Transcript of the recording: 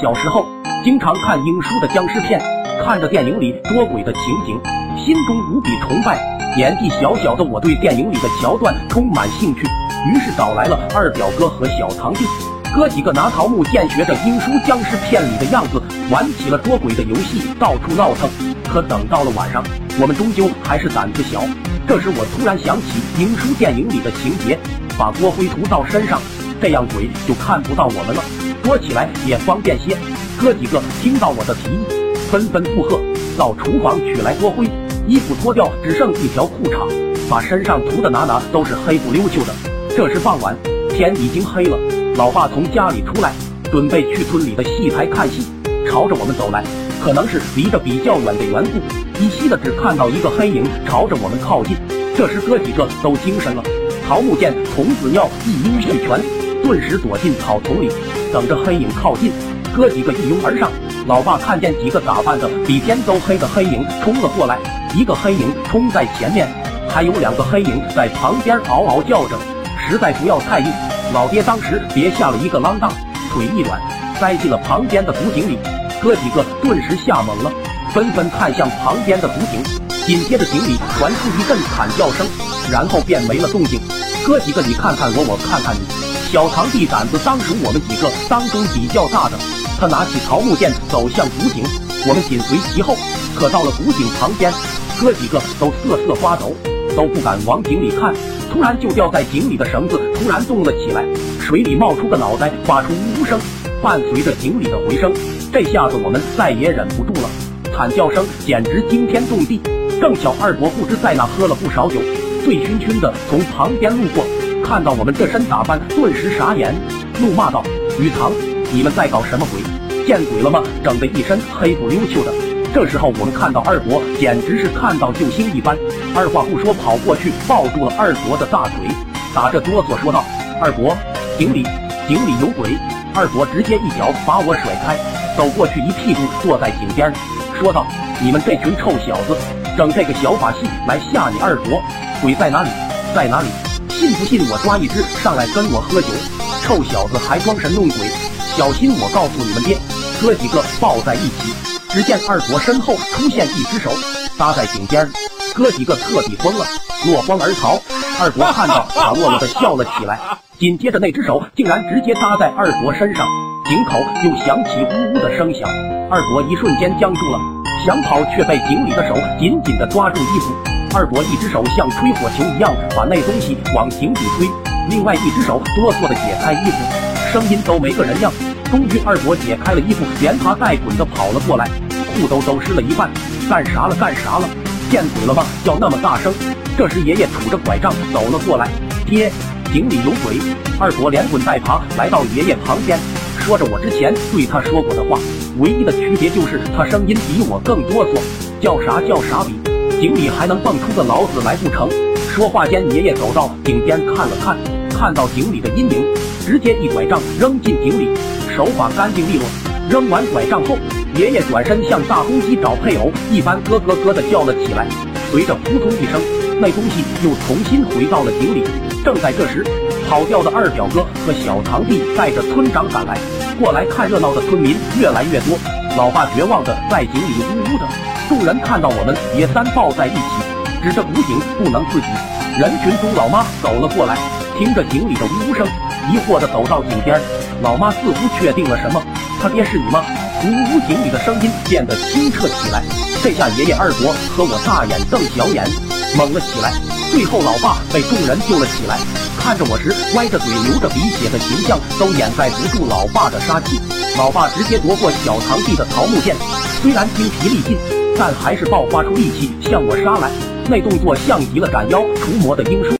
小时候经常看英叔的僵尸片，看着电影里捉鬼的情景，心中无比崇拜。年纪小小的我对电影里的桥段充满兴趣，于是找来了二表哥和小堂弟，哥几个拿桃木剑学着英叔僵尸片里的样子，玩起了捉鬼的游戏，到处闹腾。可等到了晚上，我们终究还是胆子小。这时我突然想起英叔电影里的情节，把锅灰涂到身上，这样鬼就看不到我们了，说起来也方便些。哥几个听到我的提议，纷纷附和，到厨房取来锅灰，衣服脱掉，只剩一条裤衩，把身上涂的哪哪都是黑不溜秋的。这时傍晚，天已经黑了，老爸从家里出来，准备去村里的戏台看戏，朝着我们走来。可能是离得比较远的缘故，依稀的只看到一个黑影朝着我们靠近。这时哥几个都精神了，桃木剑、童子尿一应俱全，顿时躲进草丛里，等着黑影靠近。哥几个一拥而上，老爸看见几个打扮的比天都黑的黑影冲了过来，一个黑影冲在前面，还有两个黑影在旁边嗷嗷叫着，实在不要太硬。老爹当时别下了一个啷当，腿一软，栽进了旁边的古井里。哥几个顿时吓懵了，纷纷看向旁边的古井，紧接着井里传出一阵惨叫声，然后便没了动静。哥几个你看看我，我看看你。小堂弟胆子当属我们几个当中比较大的，他拿起桃木剑走向古井，我们紧随其后。可到了古井旁边，哥几个都瑟瑟发抖，都不敢往井里看。突然，就掉在井里的绳子突然动了起来，水里冒出个脑袋，发出呜呜声，伴随着井里的回声。这下子我们再也忍不住了，惨叫声简直惊天动地。正巧二伯不知在哪喝了不少酒，醉醺醺的从旁边路过，看到我们这身打扮，顿时傻眼，怒骂道：“雨堂，你们在搞什么鬼？见鬼了吗？整的一身黑不溜秋的。”这时候我们看到二伯，简直是看到救星一般，二话不说跑过去抱住了二伯的大腿，打着哆嗦说道：“二伯，井里井里有鬼！”二伯直接一脚把我甩开。走过去，一屁股坐在井边，说道：“你们这群臭小子，整这个小把戏来吓你二伯？鬼在哪里？在哪里？信不信我抓一只上来跟我喝酒？臭小子还装神弄鬼，小心我告诉你们爹！”哥几个抱在一起，只见二伯身后出现一只手搭在井边，哥几个彻底疯了，落荒而逃。二伯看到，傻落了的笑了起来，紧接着那只手竟然直接搭在二伯身上。井口又响起呜呜的声响，二伯一瞬间僵住了，想跑却被井里的手紧紧的抓住衣服。二伯一只手像吹火球一样把那东西往井底推，另外一只手哆嗦的解开衣服，声音都没个人样。终于，二伯解开了衣服，连爬带滚的跑了过来，裤兜都湿了一半。干啥了？干啥了？见鬼了吗？叫那么大声！这时，爷爷杵着拐杖走了过来，爹，井里有鬼！二伯连滚带爬来到爷爷旁边。说着我之前对他说过的话，唯一的区别就是他声音比我更哆嗦，叫啥叫啥比井里还能蹦出个老子来不成？说话间，爷爷走到井边看了看，看到井里的阴影，直接一拐杖扔进井里，手法干净利落。扔完拐杖后，爷爷转身像大公鸡找配偶一般咯咯咯的叫了起来，随着扑通一声，那东西又重新回到了井里。正在这时。跑掉的二表哥和小堂弟带着村长赶来，过来看热闹的村民越来越多。老爸绝望的在井里呜呜的，众人看到我们也三抱在一起，指着古井不能自己。人群中，老妈走了过来，听着井里的呜呜声，疑惑的走到井边。老妈似乎确定了什么，他爹是你吗？呜呜，井里的声音变得清澈起来。这下爷爷二伯和我大眼瞪小眼，猛了起来。最后，老爸被众人救了起来。看着我时歪着嘴、流着鼻血的形象，都掩盖不住老爸的杀气。老爸直接夺过小堂弟的桃木剑，虽然精疲力尽，但还是爆发出力气向我杀来。那动作像极了斩妖除魔的英叔。